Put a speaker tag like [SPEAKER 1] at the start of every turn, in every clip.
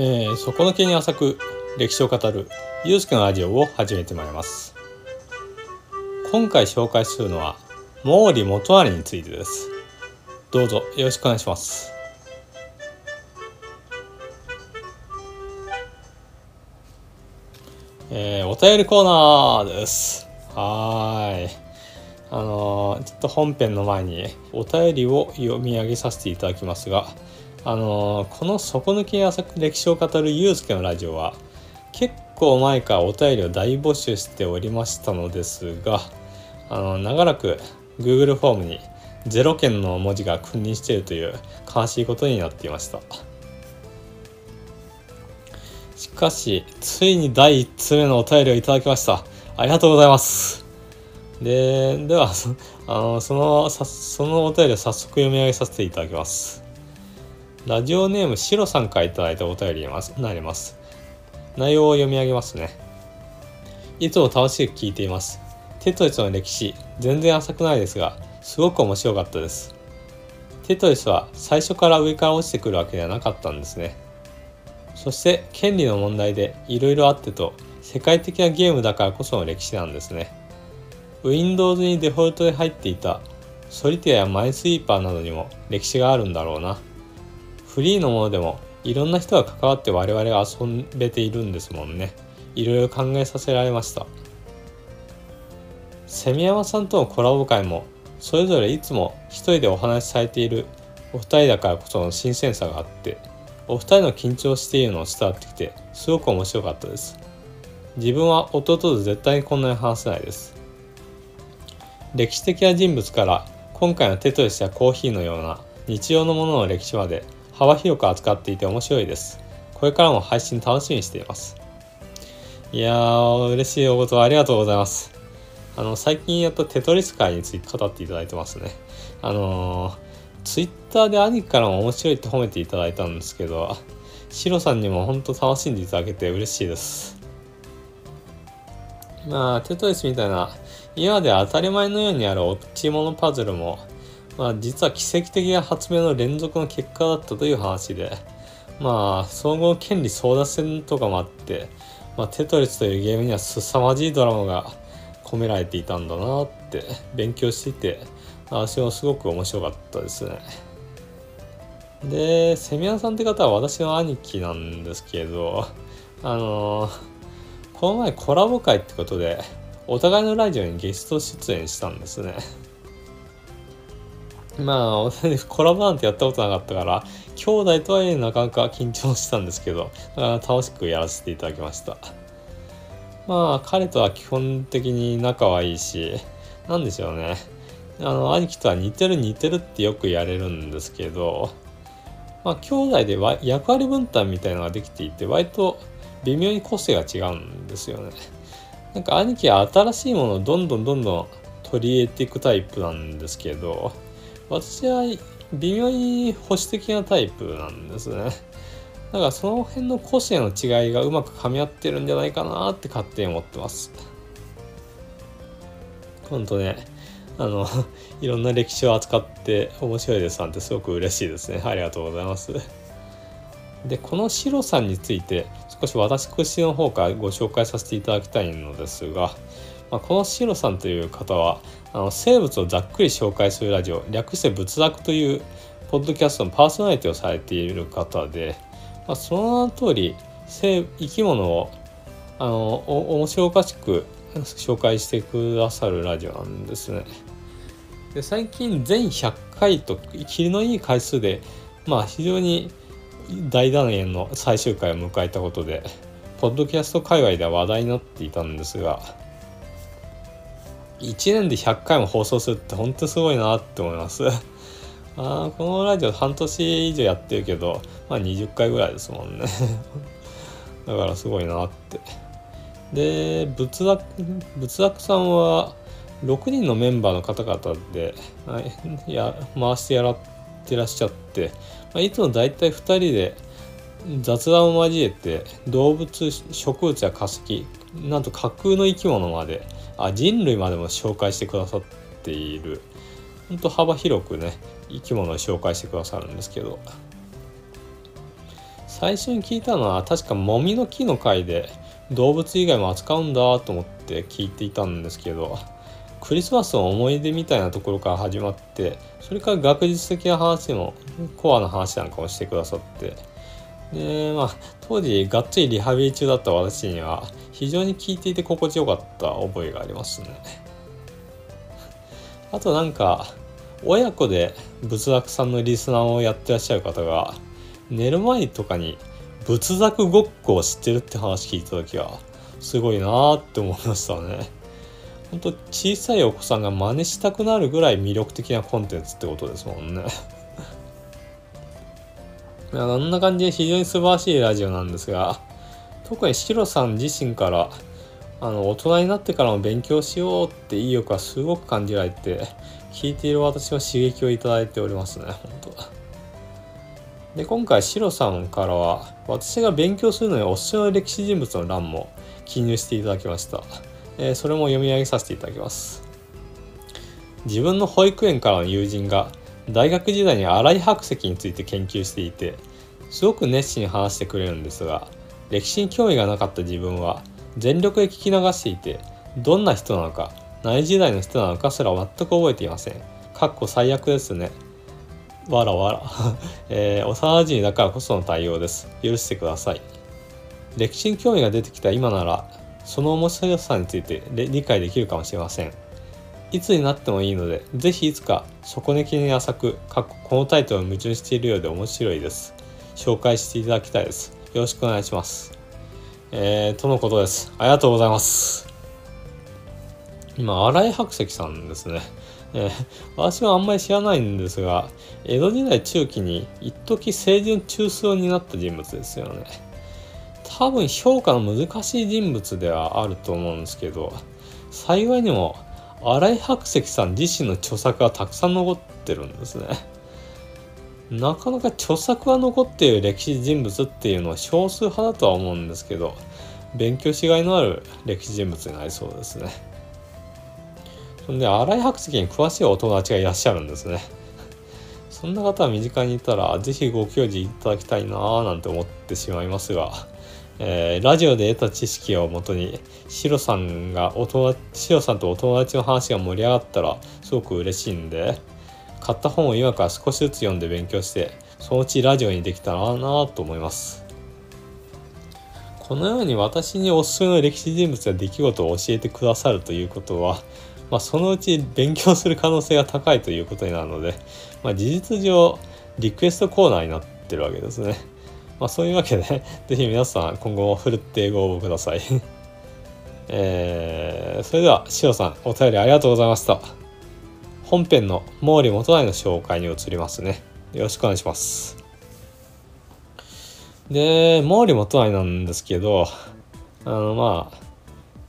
[SPEAKER 1] えー、底抜けに浅く歴史を語るゆうすけのラジオを始めてまいります。今回紹介するのは毛利元就についてです。どうぞよろしくお願いします。えー、お便りコーナーです。はい。あのー、ちょっと本編の前にお便りを読み上げさせていただきますがあのこの底抜け浅く歴史を語るゆうすけのラジオは結構前からお便りを大募集しておりましたのですがあの長らく Google フォームに0件の文字が君臨しているという悲しいことになっていました。しかしついに第1通目のお便りをいただきました。ありがとうございます。でではあのそのそのお便りを早速読み上げさせていただきます。ラジオネームシロさんからいただいたお便りになります。内容を読み上げますね。いつも楽しく聞いています。テトリスの歴史、全然浅くないですが、すごく面白かったです。テトリスは最初から上から落ちてくるわけではなかったんですね。そして権利の問題でいろいろあってと、世界的なゲームだからこその歴史なんですね。Windows にデフォルトで入っていたソリティアやマイスイーパーなどにも歴史があるんだろうな。フリーのものでもいろんな人が関わって我々が遊べているんですもんね。いろいろ考えさせられました。セミヤマさんとのコラボ会もそれぞれいつも一人でお話しされているお二人だからこその新鮮さがあってお二人の緊張しているのを伝わってきてすごく面白かったです。自分は弟と絶対にこんなに話せないです。歴史的な人物から今回のテトリスやコーヒーのような日常のものの歴史まで幅広く扱っていて面白いです。これからも配信楽しみにしています。いやー、嬉しいお言葉ありがとうございます。あの、最近やったテトリス界について語っていただいてますね。あのー、ツイッターで兄からも面白いって褒めていただいたんですけど、シロさんにも本当楽しんでいただけて嬉しいです。まあ、テトリスみたいな、今では当たり前のようにある落ち物パズルも、まあ、実は奇跡的な発明の連続の結果だったという話で、まあ、総合権利争奪戦とかもあって、まあ、テトリスというゲームには凄まじいドラマが込められていたんだなって勉強していて、私もすごく面白かったですね。で、セミアンさんって方は私の兄貴なんですけど、あのー、この前コラボ会ってことで、お互いのラジオにゲスト出演したんですね。まあ、コラボなんてやったことなかったから、兄弟とはいえなかなか緊張したんですけど、楽しくやらせていただきました。まあ、彼とは基本的に仲はいいし、なんでしょうね。あの、兄貴とは似てる似てるってよくやれるんですけど、まあ、兄弟で役割分担みたいのができていて、割と微妙に個性が違うんですよね。なんか兄貴は新しいものをどんどんどんどん取り入れていくタイプなんですけど、私は微妙に保守的なタイプなんですね。だからその辺の個性の違いがうまく噛み合ってるんじゃないかなって勝手に思ってます。ほんとね、あの、いろんな歴史を扱って面白いですなんてすごく嬉しいですね。ありがとうございます。で、このシロさんについて少し私の方からご紹介させていただきたいのですが、まあ、このシロさんという方はあの生物をざっくり紹介するラジオ略して仏作というポッドキャストのパーソナリティをされている方で、まあ、その名の通り生き物をあの面白おかしく紹介してくださるラジオなんですね。で最近全100回と切りのいい回数で、まあ、非常に大団円の最終回を迎えたことでポッドキャスト界隈では話題になっていたんですが1年で100回も放送するって本当すごいなって思います あこのラジオ半年以上やってるけど、まあ20回ぐらいですもんね だからすごいなって。で、仏作、仏作さんは6人のメンバーの方々で、はいや回してやらってらっしゃって、まあ、いつも大体2人で雑談を交えて動物植物や化石なんと架空の生き物まであ人類までも紹介してくださっている。本当幅広くね生き物を紹介してくださるんですけど。最初に聞いたのは確かもみの木の回で動物以外も扱うんだと思って聞いていたんですけどクリスマスの思い出みたいなところから始まってそれから学術的な話もコアな話なんかもしてくださって。でまあ当時がっつりリハビリ中だった私には非常に聞いていて心地よかった覚えがありますね。あとなんか親子で仏作さんのリスナーをやってらっしゃる方が寝る前とかに仏作ごっこを知ってるって話聞いた時はすごいなーって思いましたね。ほんと小さいお子さんが真似したくなるぐらい魅力的なコンテンツってことですもんね。いやあんな感じで非常に素晴らしいラジオなんですが特にシロさん自身からあの大人になってからも勉強しようって意欲はすごく感じられて聞いている私は刺激をいただいておりますね。本当。で今回シロさんからは私が勉強するのにおすすめの歴史人物の欄も記入していただきました。えー、それも読み上げさせていただきます。自分の保育園からの友人が大学時代に新井白石について研究していてすごく熱心に話してくれるんですが歴史に興味がなかった自分は全力で聞き流していてどんな人なのか何時代の人なのかすら全く覚えていません。かっこ最悪ですね。わらわら、えー、幼馴染だからこその対応です。許してください。歴史に興味が出てきた今ならその面白さについて理解できるかもしれません。いつになってもいいので是非いつか底根気に浅くこのタイトルを矛盾しているようで面白いです。紹介していただきたいです。よろしくお願いします。えー、とのことです。ありがとうございます。今新井白石さんですね。えー、私はあんまり知らないんですが江戸時代中期に一時清純中枢になった人物ですよね。多分評価の難しい人物ではあると思うんですけど幸いにも新井白石さん自身の著作がたくさん残ってるんですね。なかなか著作が残っている歴史人物っていうのは少数派だとは思うんですけど勉強しがいのある歴史人物になりそうですね。そんで新井白石に詳しいお友達がいらっしゃるんですね。そんな方は身近にいたら是非ご教示いただきたいなぁなんて思ってしまいますがえー、ラジオで得た知識をもとにシロさんがお友達シロさんとお友達の話が盛り上がったらすごく嬉しいんで買った本を今から少しずつ読んで勉強してそのうちラジオにできたらなと思いますこのように私におすすめの歴史人物や出来事を教えてくださるということは、まあ、そのうち勉強する可能性が高いということになるので、まあ、事実上リクエストコーナーになってるわけですね。まあ、そういうわけで、ぜひ皆さん今後もふるってご応募ください。えー、それでは、しおさん、お便りありがとうございました。本編の毛利元内の紹介に移りますね。よろしくお願いします。で、毛利元内なんですけど、あの、まあ、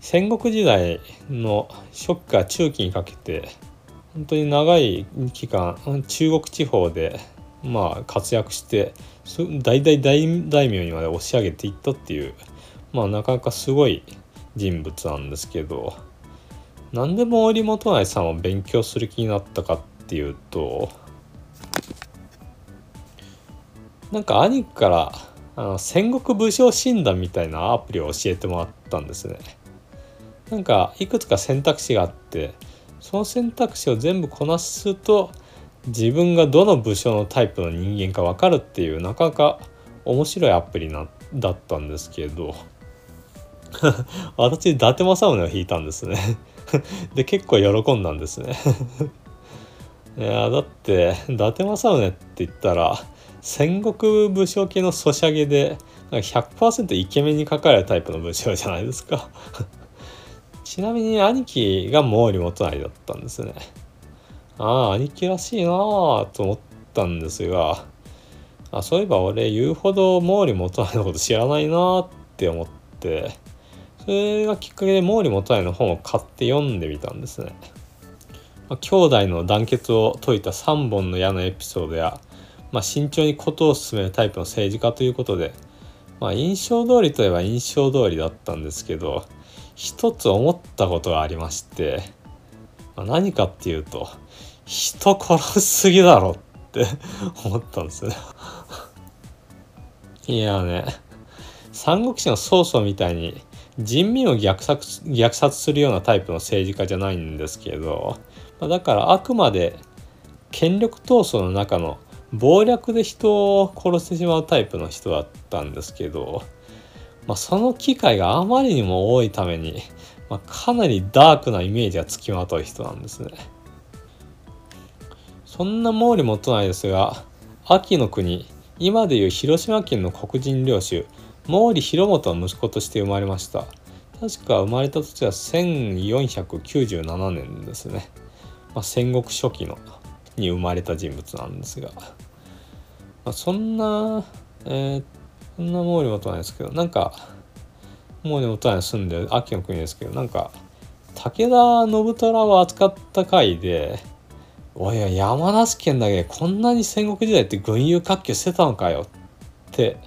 [SPEAKER 1] 戦国時代の初期から中期にかけて、本当に長い期間、中国地方でまあ活躍して大大大大名にまで押し上げていったっていうまあなかなかすごい人物なんですけど何でも森本内さんを勉強する気になったかっていうとなんか兄からあの戦国武将診断みたいなアプリを教えてもらったんですね。なんかいくつか選択肢があってその選択肢を全部こなすと自分がどの部署のタイプの人間か分かるっていうなかなか面白いアプリなだったんですけど 私伊達政宗を引いたんですね で結構喜んだんですね。いやだって伊達政宗って言ったら戦国武将系のソシャゲで100%イケメンに書かれるタイプの武将じゃないですか。ちなみに兄貴が毛利元就だったんですね。ああ、兄貴らしいなあと思ったんですが、あそういえば俺言うほど毛利元就のこと知らないなあって思って、それがきっかけで毛利元就の本を買って読んでみたんですね。まあ、兄弟の団結を説いた3本の矢のエピソードや、まあ、慎重に事を進めるタイプの政治家ということで、まあ、印象通りといえば印象通りだったんですけど一つ思ったことがありまして、まあ、何かっていうと人殺しすぎだろって 思ったんですねいやね三国志の曹操みたいに人民を虐殺虐殺するようなタイプの政治家じゃないんですけどだからあくまで権力闘争の中の謀略で人を殺してしまうタイプの人だったんですけど、まあ、その機会があまりにも多いために、まあ、かなりダークなイメージがつきまとう人なんですね。そんな毛利元就ですが秋の国今でいう広島県の黒人領主毛利広元の息子として生まれました。確か生まれた年は1497年ですね、まあ、戦国初期のに生まれた人物なんですが、まあ、そんな、えー、そんな毛利元なんですけどなんか毛利元に住んでる秋の国ですけどなんか武田信虎を扱った回でおい山梨県だけこんなに戦国時代って群雄割拠してたのかよって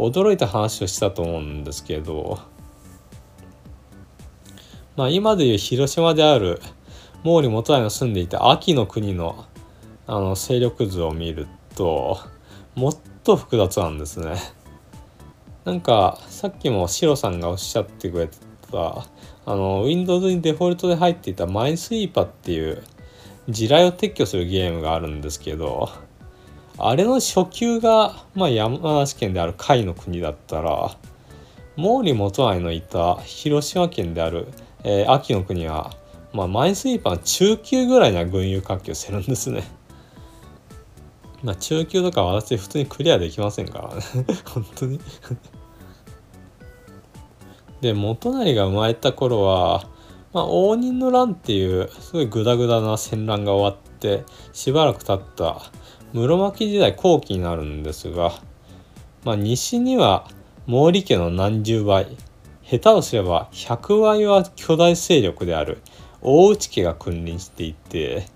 [SPEAKER 1] 驚いた話をしたと思うんですけどまあ今でいう広島である毛利元就の住んでいた秋の国のあの勢力図を見るともっと複雑なんですね。なんかさっきもシロさんがおっしゃってくれたあの Windows にデフォルトで入っていたマインスイーパーっていう地雷を撤去するゲームがあるんですけどあれの初級が、まあ、山梨県である甲斐の国だったら毛利元就のいた広島県である、えー、秋の国は、まあ、マインスイーパーの中級ぐらいには群雄割拠してるんですね。まあ中級とか私普通にクリアできませんからね 本当に で元就が生まれた頃は、まあ、応仁の乱っていうすごいグダグダな戦乱が終わってしばらく経った室町時代後期になるんですが、まあ、西には毛利家の何十倍下手をすれば100倍は巨大勢力である大内家が君臨していて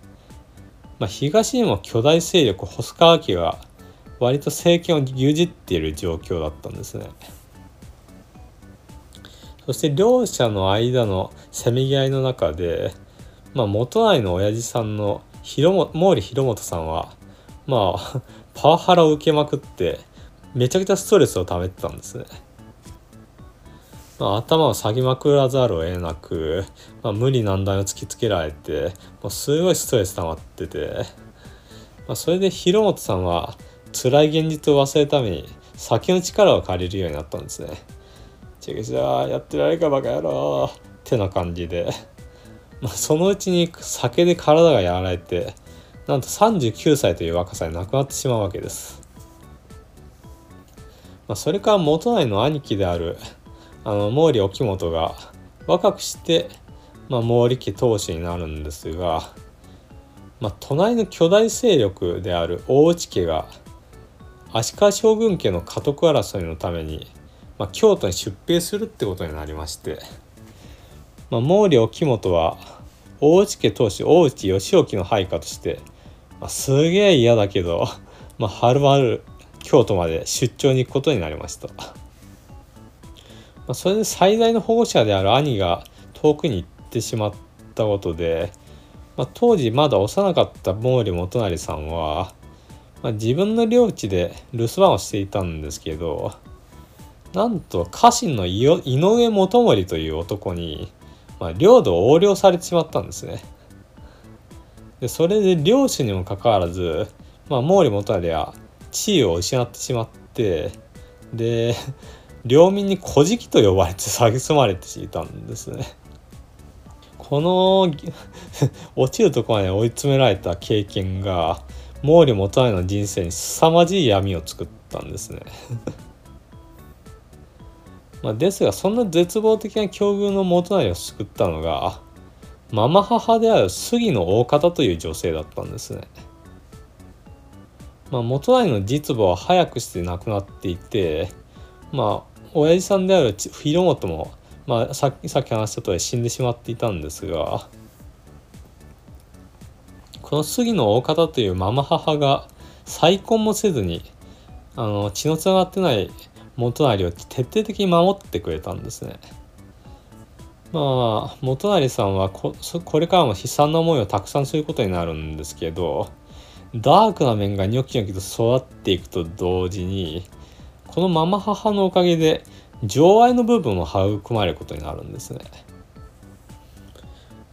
[SPEAKER 1] まあ、東にも巨大勢力細川家が割と政権を牛耳っている状況だったんですね。そして両者の間のせめぎ合いの中で、まあ、元内の親父さんの広毛利広元さんはまあ パワハラを受けまくってめちゃくちゃストレスを溜めてたんですね。まあ、頭を下げまくらざるを得なく、まあ、無理難題を突きつけられてもうすごいストレス溜まってて、まあ、それで広本さんは辛い現実を忘れるために酒の力を借りるようになったんですね。ちぐしゃやってられるかバカ野郎ってな感じで、まあ、そのうちに酒で体がやられてなんと39歳という若さに亡くなってしまうわけです。まあ、それから元内の兄貴であるあの毛利沖本が若くして、まあ、毛利家当主になるんですが、まあ、隣の巨大勢力である大内家が足利将軍家の家督争いのために、まあ、京都に出兵するってことになりまして、まあ、毛利沖本は大内家当主大内義興の配下として、まあ、すげえ嫌だけど、まあ、はるばる京都まで出張に行くことになりました。まあ、それで最大の保護者である兄が遠くに行ってしまったことで、まあ、当時まだ幼かった毛利元就さんは、まあ、自分の領地で留守番をしていたんですけどなんと家臣の井上元盛という男に、まあ、領土を横領されてしまったんですね。でそれで領主にもかかわらず、まあ、毛利元就は地位を失ってしまってで領民に古事記と呼ばれて蔑まれていたんですね。この落ちるところまで追い詰められた経験が毛利元就の人生に凄まじい闇を作ったんですね。まあですがそんな絶望的な境遇の元就を救ったのがママ母である杉の大方という女性だったんですね。まあ、元就の実母は早くして亡くなっていてまあ親父さんである広本も、まあ、さっきさっき話した通り死んでしまっていたんですがこの杉の大方というママ母が再婚もせずにあの血のつながってない元就を徹底的に守ってくれたんですね。まあ元就さんはここれからも悲惨な思いをたくさんすることになるんですけどダークな面がニョキニョキと育っていくと同時にこのママ母のおかげで情愛の部分も育まれることになるんですね。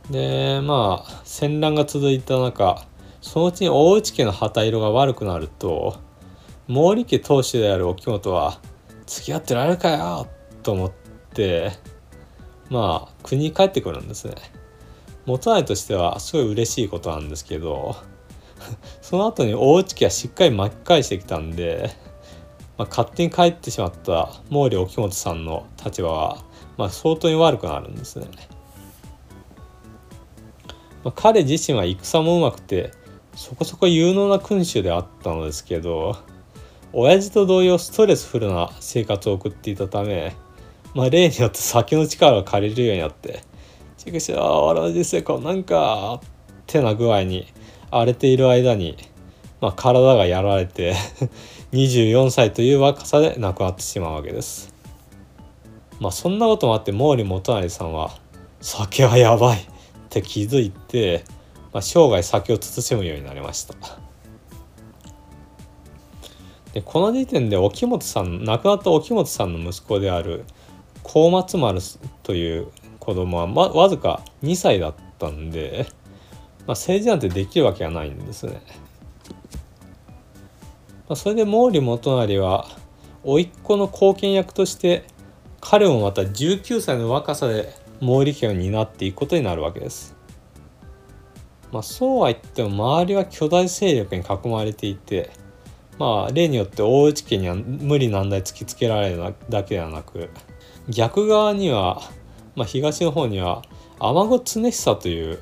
[SPEAKER 1] でまあ戦乱が続いた中そのうちに大内家の旗色が悪くなると毛利家当主である沖本は付き合ってられるかよと思ってまあ国に帰ってくるんですね。元内としてはすごい嬉しいことなんですけど その後に大内家はしっかり巻き返してきたんで、まあ、勝手に帰ってしまった毛利沖本さんの立場は、まあ、相当に悪くなるんですね。まあ、彼自身は戦もうまくてそこそこ有能な君主であったのですけど親父と同様ストレスフルな生活を送っていたため、まあ、例によって先の力を借りるようになって「ちくしょう俺の人生こうなんか」ってな具合に荒れている間に、まあ、体がやられて 24歳という若さで亡くなってしまうわけです。まあそんなこともあって毛利元就さんは「酒はやばい」って気づいて、まあ、生涯酒を慎むようになりましたでこの時点で沖本さん亡くなった沖本さんの息子である高松丸という子供は、ま、わずか2歳だったんで、まあ、政治なんてできるわけがないんですね。まあ、それで毛利元就は甥っ子の後見役として彼もまた19歳の若さで毛利家を担っていくことになるわけです。まあ、そうは言っても周りは巨大勢力に囲まれていてまあ例によって大内家には無理難題突きつけられるだけではなく逆側には、まあ、東の方には天子常久という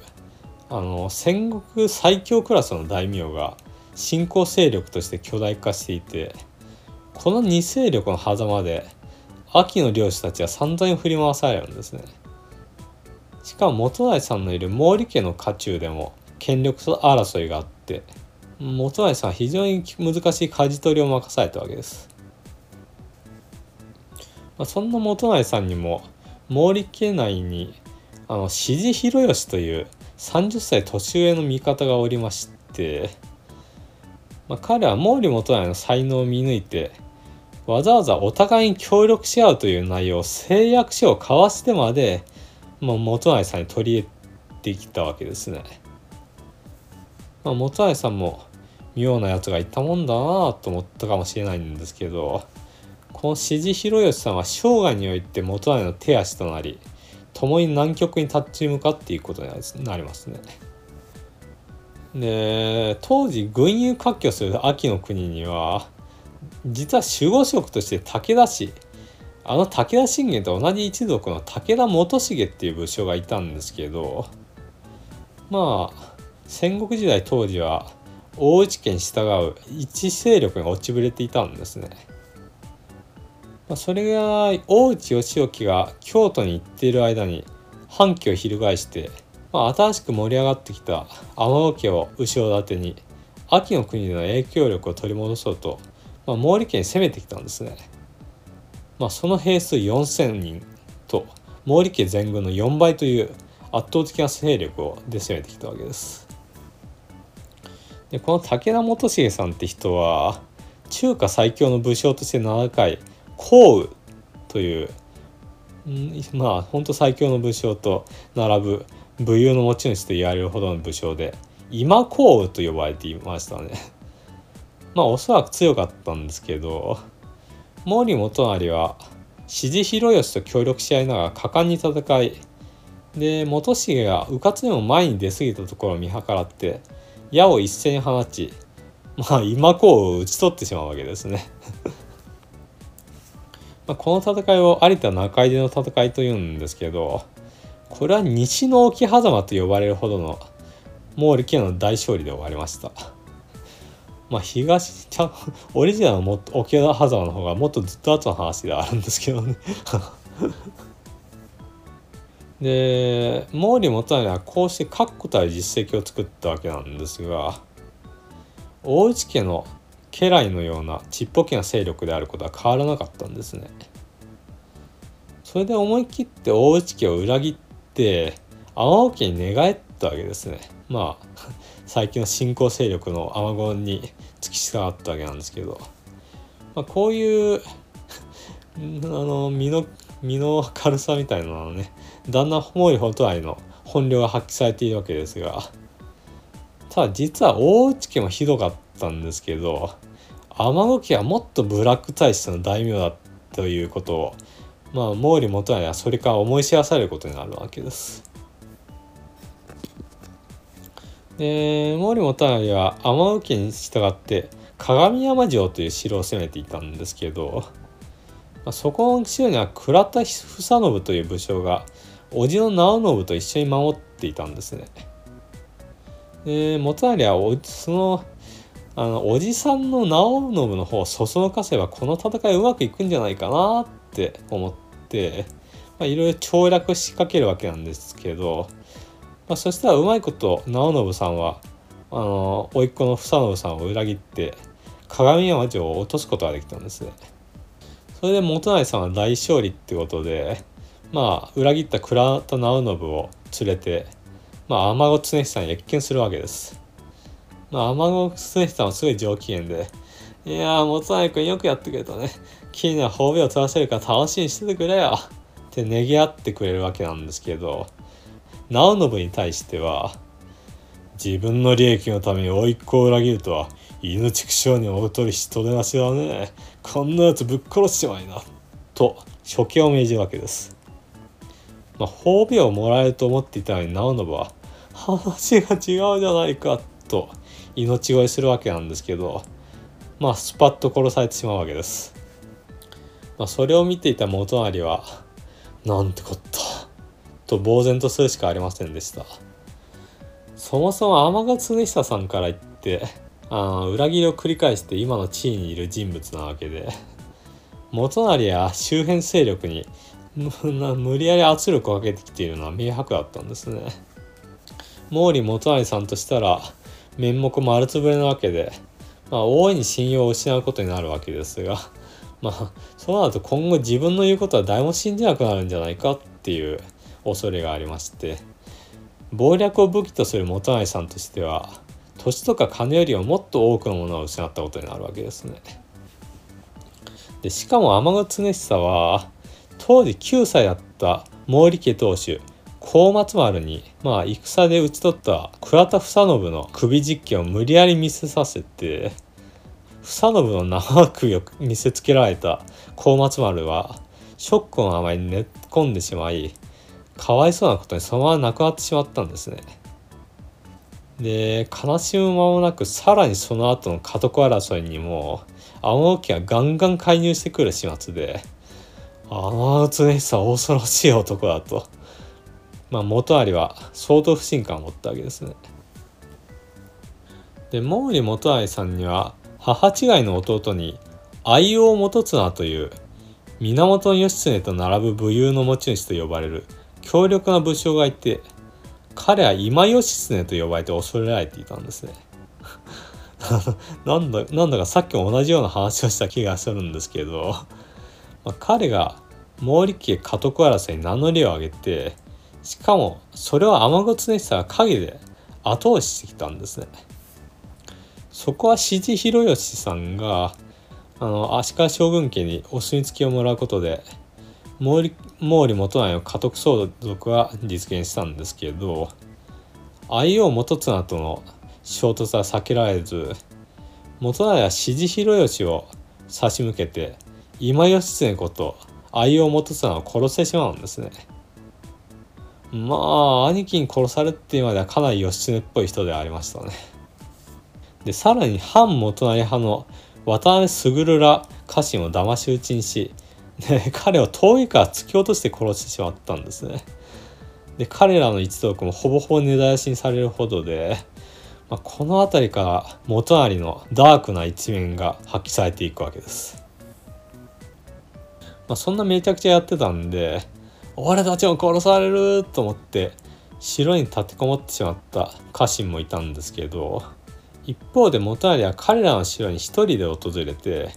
[SPEAKER 1] あの戦国最強クラスの大名が新興勢力として巨大化していてこの2勢力の狭間で秋の漁師たちは散々に振り回されるんですね。しかも元内さんのいる毛利家の家中でも権力争いがあって元内さんは非常に難しい舵取りを任されたわけです。まあ、そんな元内さんにも毛利家内にあの志地広義という30歳年上の味方がおりまして、まあ、彼は毛利元内の才能を見抜いてわざわざお互いに協力し合うという内容を誓約書を交わしてまでまあ、元内さんに取り入れてきたわけですね。まあ、元内さんも妙なやつがいたもんだなと思ったかもしれないんですけどこの志地広義さんは生涯において元内の手足となり共に南極に立ち向かっていくことになりますね。で当時軍友割拠する秋の国には実は守護職として武田氏あの武田信玄と同じ一族の武田元重っていう武将がいたんですけどまあ戦国時代当時は大内家に従う一勢力が落ちぶれていたんですね。まあ、それが大内義興が京都に行っている間に反旗を翻して、まあ、新しく盛り上がってきた天野家を後ろ盾に秋の国での影響力を取り戻そうと、まあ、毛利家に攻めてきたんですね。まあ、その兵数4,000人と毛利家全軍の4倍という圧倒的な勢力をで攻めてきたわけです。でこの武田元重さんって人は中華最強の武将として名高い項羽というまあ本当最強の武将と並ぶ武勇の持ち主と言われるほどの武将で今項羽と呼ばれていましたね。まあおそらく強かったんですけど毛利元就は志地広義と協力し合いながら果敢に戦いで元重が迂闊でも前に出過ぎたところを見計らって矢を一斉に放ちまあ今こう討ち取ってしまうわけですねまあこの戦いを有田中井での戦いというんですけどこれは西の沖狭間と呼ばれるほどの毛利家の大勝利で終わりました。まあ東ちゃんオリジナルの沖縄ハザーの方がもっとずっと後の話ではあるんですけどね で毛利元就はこうして確固たる実績を作ったわけなんですが大内家の家来のようなちっぽけな勢力であることは変わらなかったんですね。それで思い切って大内家を裏切って天尾家に寝返ったわけですね。まあ 最近の新興勢力の雨雲に突き従ったわけなんですけど、まあ、こういう あの身の身の軽さみたいなのはねだんだん毛利元就の本領が発揮されているわけですがただ実は大内家もひどかったたんですけど天野家はもっとブラック体質の大名だということをまあ毛利元就はそれから思い知らされることになるわけです。で毛利元就は天野家に従って鏡山城という城を攻めていたんですけど、まあ、そこの城には倉田房信という武将が叔父の直信と一緒に守っていたんですね。で元就はそのあのおじさんの直信の方をそそのかせばこの戦いうまくいくんじゃないかなって思っていろいろ調略しかけるわけなんですけど、まあ、そしたらうまいこと直信さんはあの甥っ子の房信さんを裏切って鏡山城を落とすことができたんですね。それで元成さんは大勝利ってことでまあ裏切った倉田直信を連れてまあ天子常久に謁見するわけです。まあ天子常久はすごい上機嫌で「いやー元成君よくやってくれたね。君には褒美を取らせるから楽しみにしててくれよ」ってねぎ合ってくれるわけなんですけど。直信に対しては自分の利益のために甥っ子を裏切るとは犬畜生に劣り人でなしだね。こんなやつぶっ殺しちまいな。と処刑を命じるわけです、まあ、褒美をもらえると思っていたのに直信は話が違うじゃないか。と命乞いするわけなんですけどまあスパッと殺されてしまうわけです、まあ、それを見ていた元就はなんてこった。と呆然とするしかありませんでした。そもそも天賀常久さんから言ってあ裏切りを繰り返して今の地位にいる人物なわけで元就や周辺勢力に無理やり圧力をかけてきているのは明白だったんですね。毛利元就さんとしたら面目丸つぶれなわけで、まあ、大いに信用を失うことになるわけですが まあそうなると今後自分の言うことは誰も信じなくなるんじゃないかっていう恐れがありまして謀略を武器とする元成さんとしては土地とか金よりももっと多くのものを失ったことになるわけですね。でしかも天狗常久は当時9歳だった毛利家当主高松丸に、まあ、戦で討ち取った倉田房信の首実験を無理やり見せさせて房信の生首を見せつけられた高松丸はショックのあまり寝込んでしまいかわいそうなことにそのまま亡くなってしまったんですね。で悲しむ間もなくさらにその後の家督争いにも天野家がガンガン介入してくる始末で天野常久は恐ろしい男だと、まあ、元有は相当不信感を持ったわけですね。で毛利元有さんには母違いの弟に愛王元綱という源義経と並ぶ武勇の持ち主と呼ばれる強力な武将がいて彼は今義経と呼ばれて恐れられていたんですね。なんだなんだかさっきも同じような話をした気がするんですけど、まあ、彼が毛利家家督争いに名乗りを上げてしかもそれを天子常久が陰で後押ししてきたんですね。そこは志地広義さんがあの足利将軍家にお墨付きをもらうことで毛利元就の家督相続は実現したんですけど愛王元綱との衝突は避けられず元就は支持広義を差し向けて今義経こと愛王元綱を殺してしまうんですね。まあ兄貴に殺されてまではかなり義経っぽい人でありましたね。でさらに反元成派の渡辺卓ら家臣を騙し討ちにしで 彼を遠いから突き落として殺してしまったんですね。で彼らの一族もほぼほぼ根絶やしにされるほどで、まあ、この辺りから元就のダークな一面が発揮されていくわけです。まあ、そんなめちゃくちゃやってたんで俺たちも殺されると思って城に立てこもってしまった家臣もいたんですけど一方で元就は彼らの城に一人で訪れて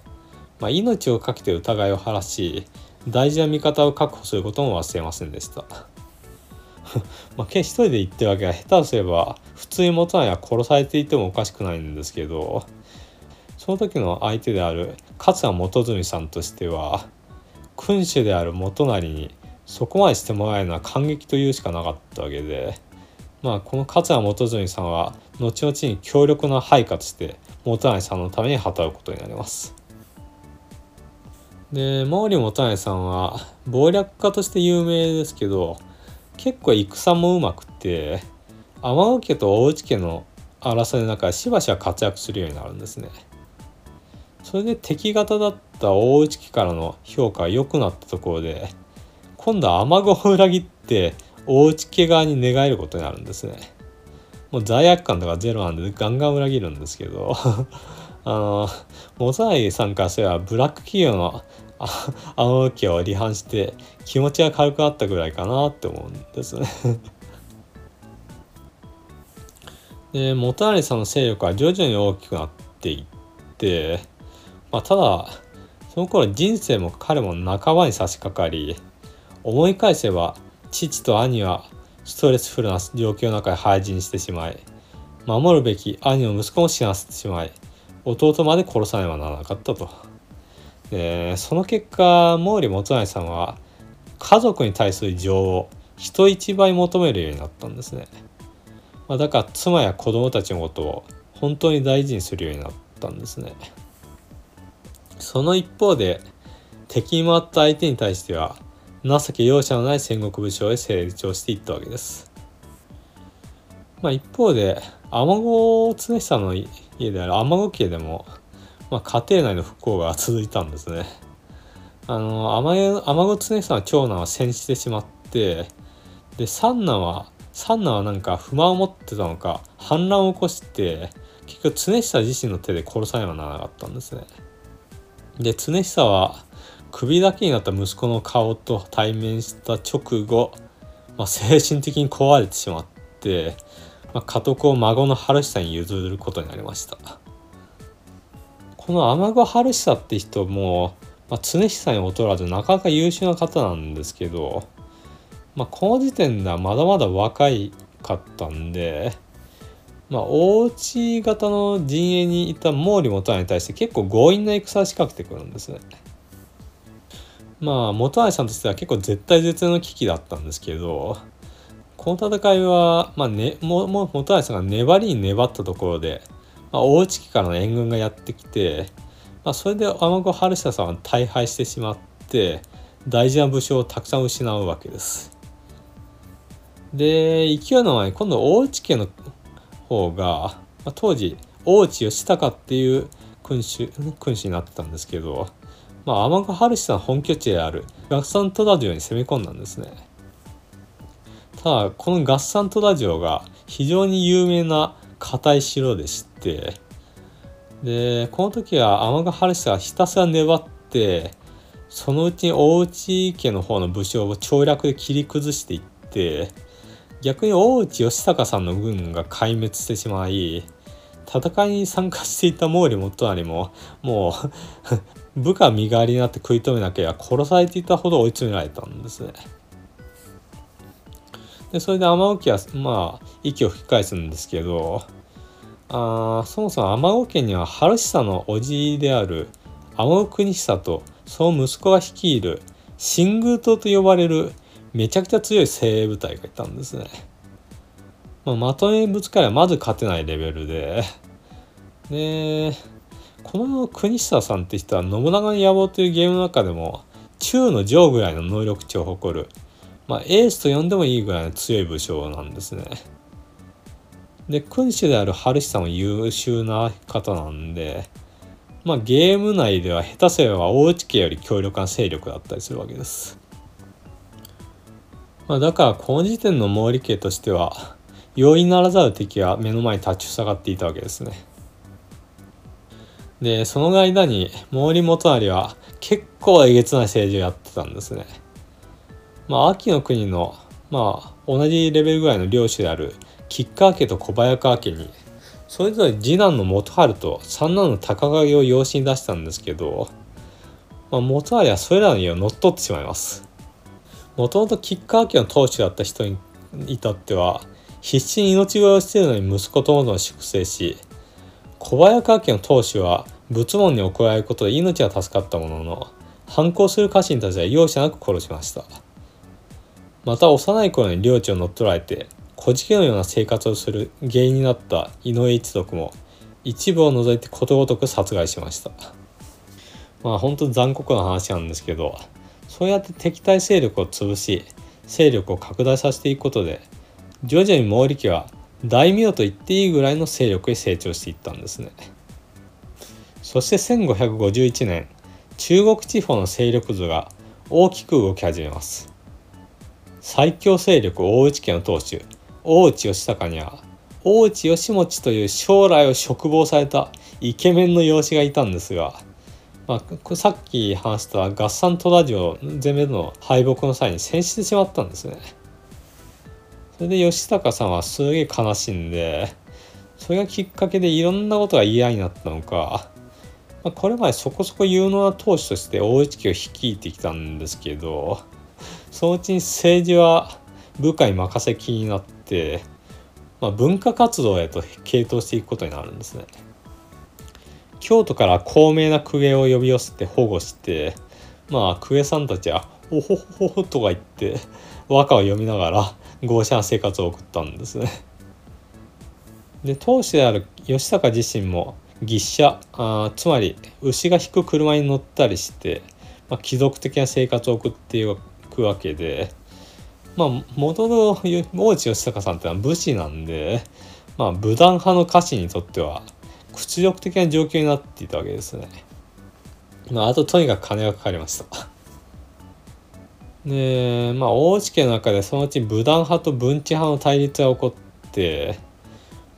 [SPEAKER 1] まあ、命を懸けて疑いを晴らし大事な味方を確保することも忘れませんでした。まあ一人で言ってるわけは下手とすれば普通に元内は殺されていてもおかしくないんですけどその時の相手である勝間元住さんとしては君主である元就にそこまでしてもらえるのは感激というしかなかったわけでまあこの勝谷元純さんは後々に強力な配下として元就さんのために働くことになります。で毛利元就さんは謀略家として有名ですけど結構戦もうまくて天野家と大内家の争いの中でしばしば活躍するようになるんですね。それで敵方だった大内家からの評価が良くなったところで今度は天子を裏切って大内家側に寝返ることになるんですね。もう罪悪感とかゼロなんでガンガン裏切るんですけど あのモザイさんからすればブラック企業の青家を離反して気持ちが軽くなったぐらいかなって思うんですね で元成さんの勢力は徐々に大きくなっていって、まあ、ただその頃人生も彼も半ばに差し掛かり思い返せば父と兄はストレスフルな状況の中で廃人してしまい守るべき兄の息子も死なせてしまい弟まで殺さねばならなかったと。でその結果毛利元就さんは家族に対する情を人一倍求めるようになったんですね。まあ、だから妻や子供たちのことを本当に大事にするようになったんですね。その一方で敵に回った相手に対しては情け容赦のない戦国武将へ成長していったわけです。まあ、一方で天子常久の家である天子家でも、まあ、家庭内の不幸が続いたんですね。あの天子常久の長男は戦死してしまってで三男は三男はなんか不満を持ってたのか反乱を起こして結局常久自身の手で殺さねばならなかったんですね。で常久は首だけになった息子の顔と対面した直後、まあ、精神的に壊れてしまって、まあ、家督を孫の春久に譲ることになりましたこの天子春久って人も、まあ、常久に劣らずなかなか優秀な方なんですけど、まあ、この時点ではまだまだ若いかったんでまあ、大内型の陣営にいた毛利元就に対して結構強引な戦を仕掛けてくるんですね。まあ元橋さんとしては結構絶対絶命の危機だったんですけどこの戦いは、まあね、もも元橋さんが粘りに粘ったところで、まあ、大内家からの援軍がやってきて、まあ、それで天子春久さんは大敗してしまって大事な武将をたくさん失うわけです。で勢いの前に今度大内家の方が、まあ、当時大内義高っていう君主君主になってたんですけどまあ、天春氏さん本拠地である合算戸田城に攻め込んだんですね。ただこの合算戸田城が非常に有名な硬い城でしてでこの時は天春氏がひたすら粘ってそのうちに大内家の方の武将を調略で切り崩していって逆に大内義隆さんの軍が壊滅してしまい戦いに参加していた毛利元就ももう部下身代わりになって食い止めなければ殺されていたほど追い詰められたんですね。でそれで天沖はまあ息を吹き返すんですけどあそもそも天御家には春久の叔父である天御国久とその息子が率いる新宮党と呼ばれるめちゃくちゃ強い精鋭部隊がいたんですね。まあ、まとめぶつかりはまず勝てないレベルででこの国下さんって人は「信長の野望」というゲームの中でも中の上ぐらいの能力値を誇る、まあ、エースと呼んでもいいぐらいの強い武将なんですね。で君主である春久も優秀な方なんで、まあ、ゲーム内では下手すれば大内家より強力な勢力だったりするわけです。まあ、だからこの時点の毛利家としては容易ならざる敵は目の前に立ちふさがっていたわけですね。でその間に毛利元就は結構えげつない政治をやってたんですね。まあ秋の国のまあ同じレベルぐらいの領主である吉川家と小早川家にそれぞれ次男の元春と三男の高影を養子に出したんですけど、まあ、元春はそれらの家を乗っ取ってしまいます。もともと吉川家の当主だった人に至っては必死に命乞いをしているのに息子ともども粛清し小早川家の当主は仏門に怒られることで命は助かったものの反抗する家臣たちは容赦なく殺しました。また幼い頃に領地を乗っ取られて小じのような生活をする原因になった井上一族も一部を除いてことごとく殺害しました。まあ本当に残酷な話なんですけどそうやって敵対勢力を潰し勢力を拡大させていくことで徐々に毛利家は大名と言っていいぐらいの勢力へ成長していったんですね。そして1551年中国地方の勢力図が大きく動き始めます最強勢力大内家の当主大内義隆には大内義持という将来を嘱望されたイケメンの養子がいたんですが、まあ、さっき話した合算戸田城全面の敗北の際に戦死してしまったんですね。それで義隆さんはすげえ悲しんでそれがきっかけでいろんなことが嫌になったのか、まあ、これまでそこそこ有能な当主として大内家を率いてきたんですけどそのうちに政治は部下に任せきになって、まあ、文化活動へと傾倒していくことになるんですね。京都から高名な公家を呼び寄せて保護してまあ公家さんたちは「おほほほ」とか言って和歌を読みながら豪奢な生活を送ったんですね。で当主である義高自身も牛車あつまり牛が引く車に乗ったりして、まあ、貴族的な生活を送っていくわけでまあ元の大内義隆さんってのは武士なんで、まあ、武断派の家臣にとっては屈辱的な状況になっていたわけですね。まあ、あととにかく金がかかりました。でまあ大内家の中でそのうち武断派と文治派の対立が起こって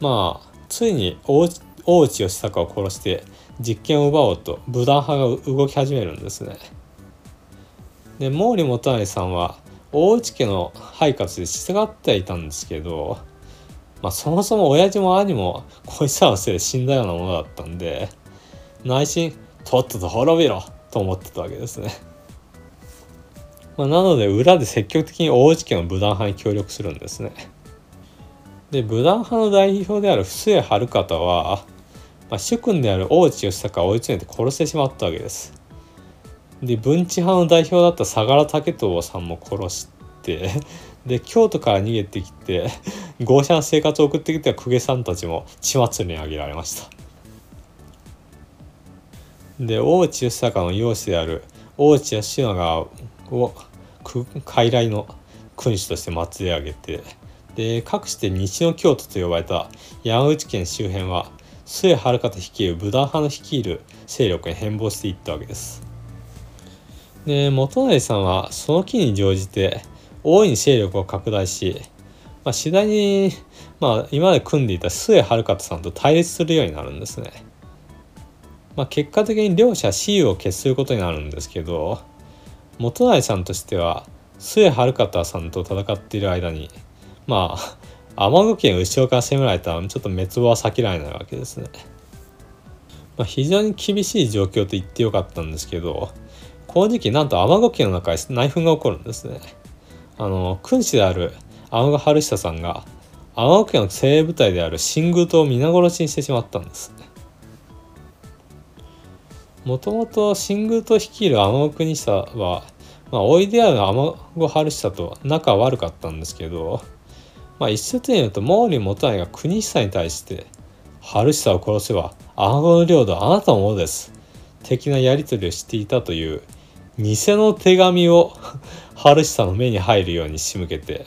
[SPEAKER 1] まあついに大内大内義隆を殺して実権を奪おうと武断派が動き始めるんですね。で毛利元就さんは大内家の配下で従っていたんですけど、まあ、そもそも親父も兄もこいつらのせいで死んだようなものだったんで内心とっとと滅びろと思ってたわけですね。まあ、なので裏で積極的に大内家の武断派に協力するんですね。で武断派の代表である布江晴方は、まあ、主君である大内義隆を追い詰めて殺してしまったわけです。で文治派の代表だった相良武藤さんも殺して で京都から逃げてきて 豪奢な生活を送ってきた公家さんたちも血祭りに挙げられましたで大内義隆の養子である大内義長を傀儡の君主として祭り上げてでかくして西の京都と呼ばれた山口県周辺は末晴方率いる武断派の率いる勢力に変貌していったわけですで元成さんはその機に乗じて大いに勢力を拡大し、まあ、次第に、まあ、今まで組んでいた末晴方さんと対立するようになるんですね。まあ、結果的に両者私有を決することになるんですけど元成さんとしては末晴方さんと戦っている間にまあ天狗県後ろから攻められたらちょっと滅亡は避けられないわけですね。まあ、非常に厳しい状況と言ってよかったんですけどこの時期なんと天子家の中で内紛が起こるんですね。あの君主である天子春久さんが天子家の精鋭部隊である新宮と皆殺しにしてしまったんです。もともと新宮と率いる天国久は、まあ、おいである天子春久と仲悪かったんですけど、まあ、一説によると毛利元就が国久に対して「春久を殺せば天子の領土はあなたのものです」的なやり取りをしていたという偽の手紙を 春久の目に入るように仕向けて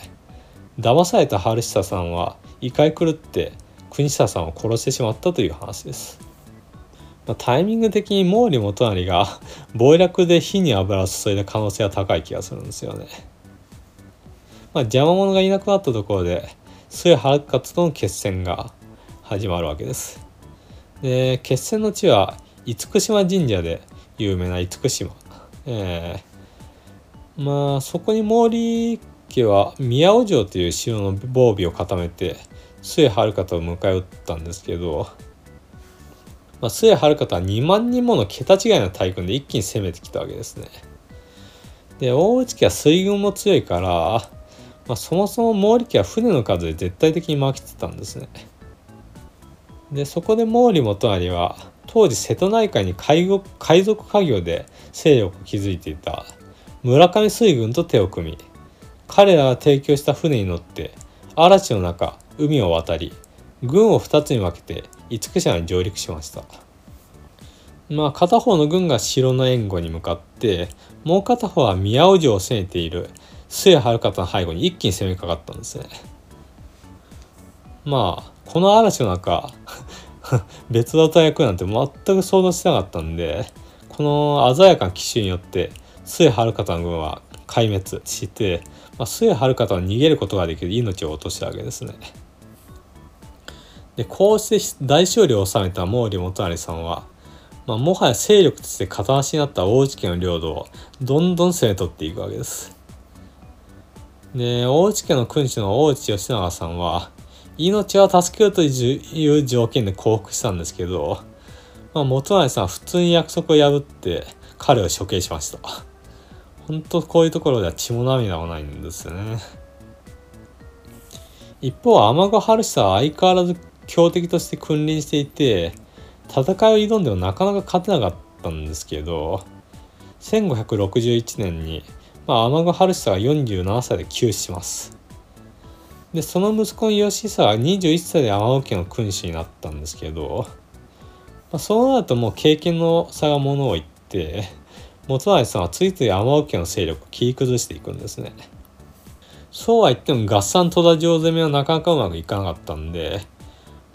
[SPEAKER 1] 騙された春久さんは怒り狂って国久さんを殺してしまったという話です。まあ、タイミング的に毛利元就が 謀略で火に油を注いだ可能性は高い気がするんですよね。まあ、邪魔者がいなくなったところで末原勝との決戦が始まるわけです。で決戦の地は厳島神社で有名な厳島えー、まあそこに毛利家は宮尾城という城の防備を固めて末春方を迎え撃ったんですけど、まあ、末春方は2万人もの桁違いの大軍で一気に攻めてきたわけですね。で大内家は水軍も強いから、まあ、そもそも毛利家は船の数で絶対的に負けてたんですね。でそこで毛利元就は当時瀬戸内海に海海賊家業で勢力を築いていた村上水軍と手を組み彼らが提供した船に乗って嵐の中海を渡り軍を2つに分けて厳島に上陸しましたまあ片方の軍が城の援護に向かってもう片方は宮尾城を攻めている末遥方の背後に一気に攻めかかったんですねまあこの嵐の中 別だった役なんて全く想像してなかったんでこの鮮やかな奇襲によって末遥方の軍は壊滅して、まあ、末遥方は逃げることができる命を落としたわけですね。でこうして大勝利を収めた毛利元就さんは、まあ、もはや勢力として片足になった大内家の領土をどんどん攻め取っていくわけです。で大内家の君主の大内義長さんは命は助けるという条件で降伏したんですけど、まあ、元成さんは普通に約束を破って彼を処刑しました。本当こういうところでは血も涙もないんですよね。一方、天子春久は相変わらず強敵として君臨していて、戦いを挑んでもなかなか勝てなかったんですけど、1561年に、まあ、天子春久が47歳で急死します。でその息子の義久は21歳で天尾家の君主になったんですけど、まあ、そうなるともう経験の差がものを言って元成さんはついつい天尾家の勢力を切り崩していくんですね。そうは言っても合算戸田城攻めはなかなかうまくいかなかったんで、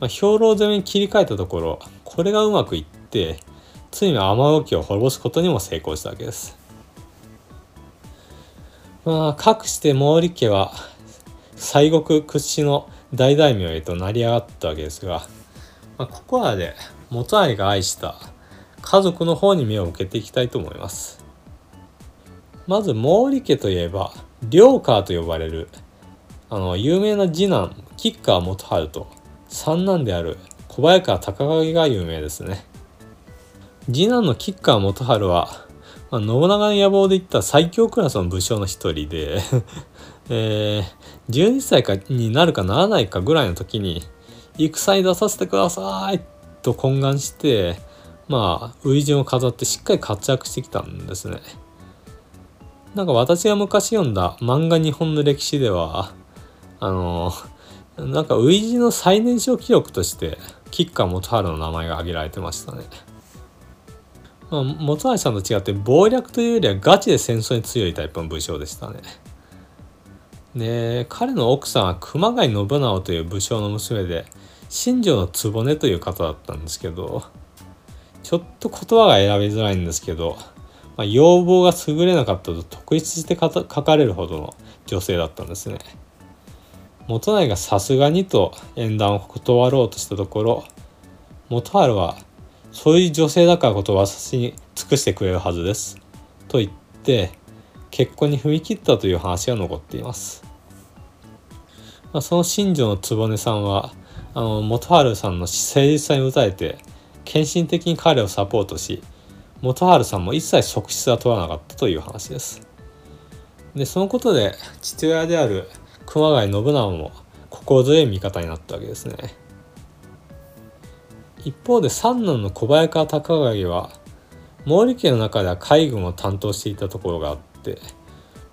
[SPEAKER 1] まあ、兵糧攻めに切り替えたところこれがうまくいってついに天尾家を滅ぼすことにも成功したわけです。まあ、かくして毛利家は西国屈指の大大名へと成り上がったわけですが、まあ、ここらで元愛が愛した家族の方に目を向けていきたいと思います。まず毛利家といえば良川と呼ばれるあの有名な次男吉川元春と三男である小早川隆景が有名ですね。次男の吉川元春は、まあ、信長の野望で言った最強クラスの武将の一人で えー、12歳かになるかならないかぐらいの時に戦に出させてくださいと懇願してまあ初陣を飾ってしっかり活躍してきたんですね。なんか私が昔読んだ漫画日本の歴史ではあのなんか初陣の最年少記録として吉川元春の名前が挙げられてましたね。まあ、元春さんと違って謀略というよりはガチで戦争に強いタイプの武将でしたね。で彼の奥さんは熊谷信直という武将の娘で新庄の局という方だったんですけどちょっと言葉が選びづらいんですけど、まあ、要望が優れなかったと特筆して書かれるほどの女性だったんですね。元内がさすがにと縁談を断ろうとしたところ元春はそういう女性だからことを私に尽くしてくれるはずですと言って結婚に踏み切ったという話が残っています。まあ、その新庄の局さんはあの元春さんの誠実さに打たれて献身的に彼をサポートし元春さんも一切側室は取らなかったという話です。でそのことで父親である熊谷信長も心強い味方になったわけですね。一方で三男の小早川隆景は毛利家の中では海軍を担当していたところがあって、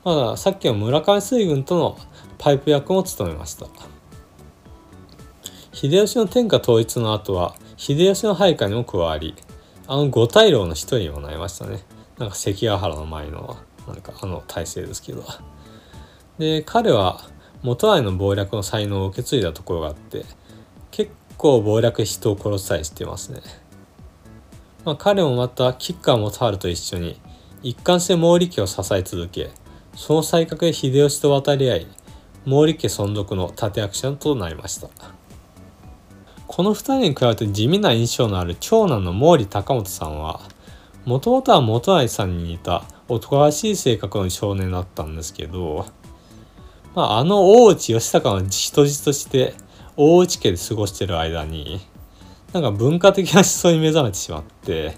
[SPEAKER 1] まあ、さっきの村上水軍とのパイプ役も務めました。秀吉の天下統一の後は秀吉の配下にも加わりあの五大老の一人にもなりましたね。なんか関ヶ原の前のなんかあの体制ですけど。で彼は元愛の謀略の才能を受け継いだところがあって結構謀略人を殺したりしてますね。まあ、彼もまた吉川元春と一緒に一貫して毛利家を支え続けその才覚で秀吉と渡り合い毛利家存続の立役者となりました。この2人に比べて地味な印象のある長男の毛利高元さんはもともとは元愛さんに似た男らしい性格の少年だったんですけど、まあ、あの大内義高の人質として大内家で過ごしてる間になんか文化的な思想に目覚めてしまって、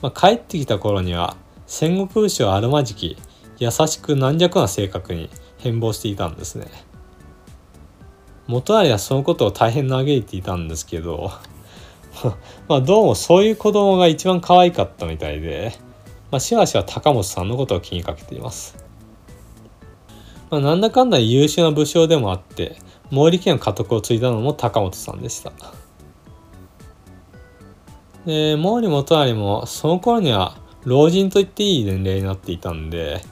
[SPEAKER 1] まあ、帰ってきた頃には戦国武将あるまじき優しく軟弱な性格に変貌していたんですね。元有はそのことを大変嘆いていたんですけど まあどうもそういう子供が一番可愛かったみたいで、まあ、しばしば高本さんのことを気にかけています。まあ、なんだかんだ優秀な武将でもあって毛利家の家督を継いだのも高本さんでした。で毛利元就もその頃には老人と言っていい年齢になっていたんで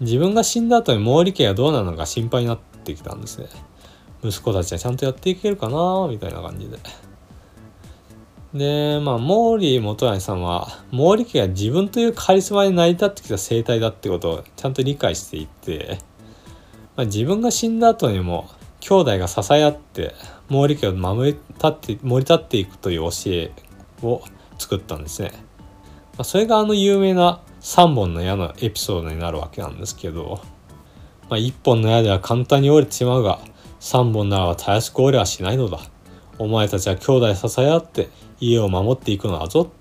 [SPEAKER 1] 自分が死んだ後に毛利家がどうなるのか心配になってきたんですね。息子たちはちゃんとやっていけるかなみたいな感じで。で、まあ、毛利元就さんは、毛利家が自分というカリスマに成り立ってきた生態だってことをちゃんと理解していて、まあ、自分が死んだ後にも、兄弟が支え合って、毛利家を守り立って、盛り立っていくという教えを作ったんですね。まあ、それがあの有名な3本の矢のエピソードになるわけなんですけど、まあ、1本の矢では簡単に折れてしまうが、3本ならばたやすく折れはしないのだ。お前たちは兄弟支え合って家を守っていくのだぞ。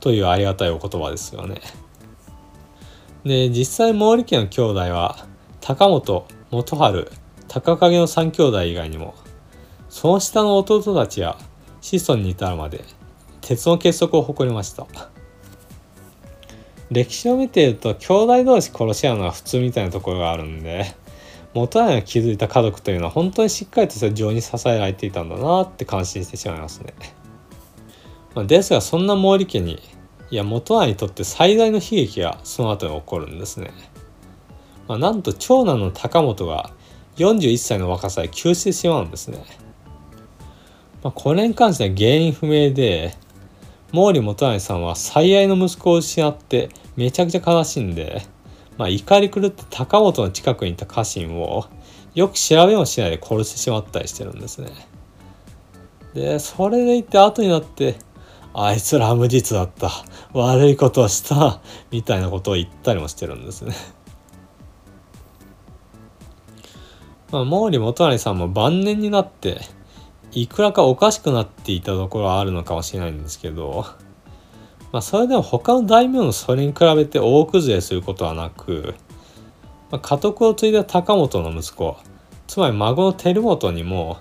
[SPEAKER 1] というありがたいお言葉ですよね。で、実際毛利家の兄弟は、高本、元春、高影の3兄弟以外にも、その下の弟たちや子孫に至るまで、鉄の結束を誇りました。歴史を見ていると兄弟同士殺し合うのは普通みたいなところがあるんで元愛が築いた家族というのは本当にしっかりとした情に支えられていたんだなって感心してしまいますね。まあ、ですがそんな毛利家にいや元愛にとって最大の悲劇がその後に起こるんですね。まあ、なんと長男の高本が41歳の若さで急死してしまうんですね。まあ、これに関しては原因不明で毛利元就さんは最愛の息子を失ってめちゃくちゃ悲しんでまあ、怒り狂って高本の近くにいた家臣をよく調べもしないで殺してしまったりしてるんですね。で、それでいって後になって、あいつら無実だった。悪いことをした。みたいなことを言ったりもしてるんですね。まあ、毛利元就さんも晩年になって、いくらかおかしくなっていたところはあるのかもしれないんですけど、まあ、それでも他の大名のそれに比べて大崩れすることはなく、まあ、家督を継いだ高本の息子つまり孫の輝元にも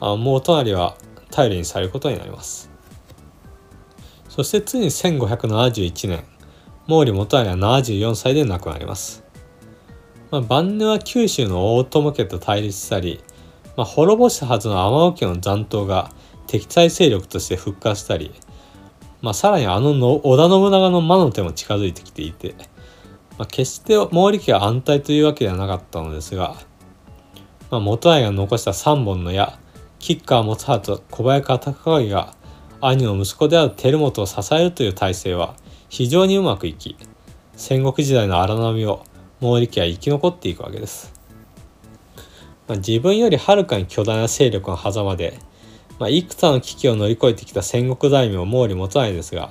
[SPEAKER 1] あもう隣は頼りにされることになります。そしてついに1571年毛利元就は74歳で亡くなります、まあ、晩年は九州の大友家と対立したり、まあ、滅ぼしたはずの天尾家の残党が敵対勢力として復活したりまあ、さらにあの織田信長の魔の手も近づいてきていて、まあ、決して毛利家が安泰というわけではなかったのですが、まあ、元愛が残した3本の矢吉川元春と小早川隆景が兄の息子である輝元を支えるという体制は非常にうまくいき戦国時代の荒波を毛利家は生き残っていくわけです、まあ、自分よりはるかに巨大な勢力の狭間でまあ、幾多の危機を乗り越えてきた戦国大名毛利元就ですが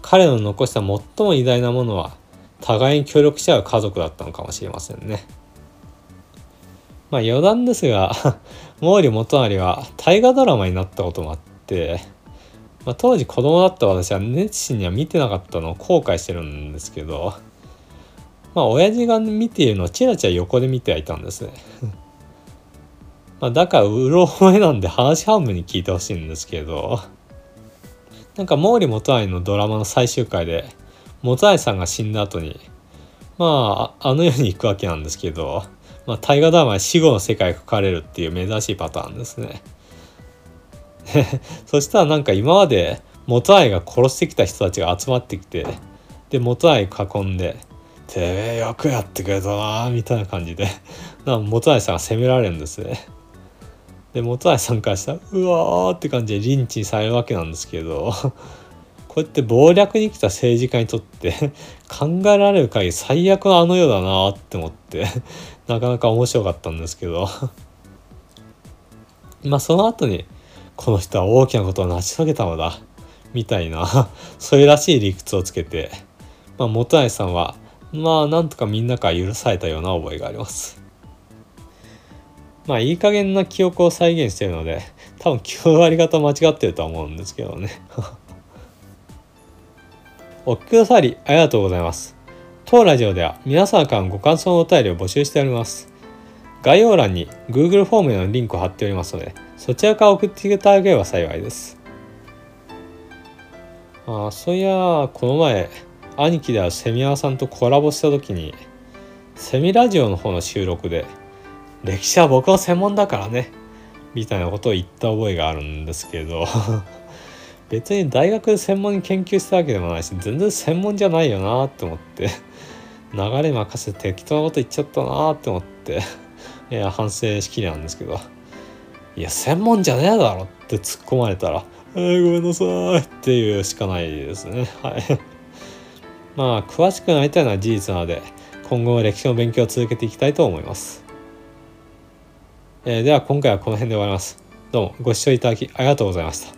[SPEAKER 1] 彼の残した最も偉大なものは互いに協力し合う家族だったのかもしれませんね。まあ余談ですが 毛利元就は大河ドラマになったこともあって、まあ、当時子供だった私は熱心には見てなかったのを後悔してるんですけどまあ親父が見ているのをチラチラ横で見てはいたんですね。まあ、だからうろ覚えなんで話半分に聞いてほしいんですけどなんか毛利元愛のドラマの最終回で元愛さんが死んだ後にまああの世に行くわけなんですけど、まあ、大河ドラマで死後の世界が書かれるっていう珍しいパターンですね そしたらなんか今まで元愛が殺してきた人たちが集まってきてで元愛囲んで「てめえよくやってくれたな」みたいな感じで。なん元愛さんが責められるんですね。で元橋さんからしたらうわーって感じでリンチされるわけなんですけど こうやって謀略に来た政治家にとって 考えられる限り最悪のあの世だなって思ってなかなか面白かったんですけど。まあその後にこの人は大きなことを成し遂げたのだみたいなそれらしい理屈をつけて、まあ、元橋さんはまあなんとかみんなから許されたような覚えがあります。まあいい加減な記憶を再現しているので多分9割方間違ってると思うんですけどね。お聞きくださりありがとうございます。当ラジオでは皆さんからのご感想のお便りを募集しております。概要欄に Google フォームへのリンクを貼っておりますのでそちらから送っていただければ幸いです。あそういやこの前兄貴であるセミヤさんとコラボした時にセミラジオの方の収録で「歴史は僕の専門だからね」みたいなことを言った覚えがあるんですけど 別に大学で専門に研究したわけでもないし全然専門じゃないよなって思って流れ任せて適当なこと言っちゃったなって思っていや反省しきりなんですけどいや専門じゃねえだろって突っ込まれたら「えー、ごめんなさい」っていうしかないですね。はい。まあ詳しくないというのは事実なので今後も歴史の勉強を続けていきたいと思います、えー、では今回はこの辺で終わります。どうもご視聴いただきありがとうございました。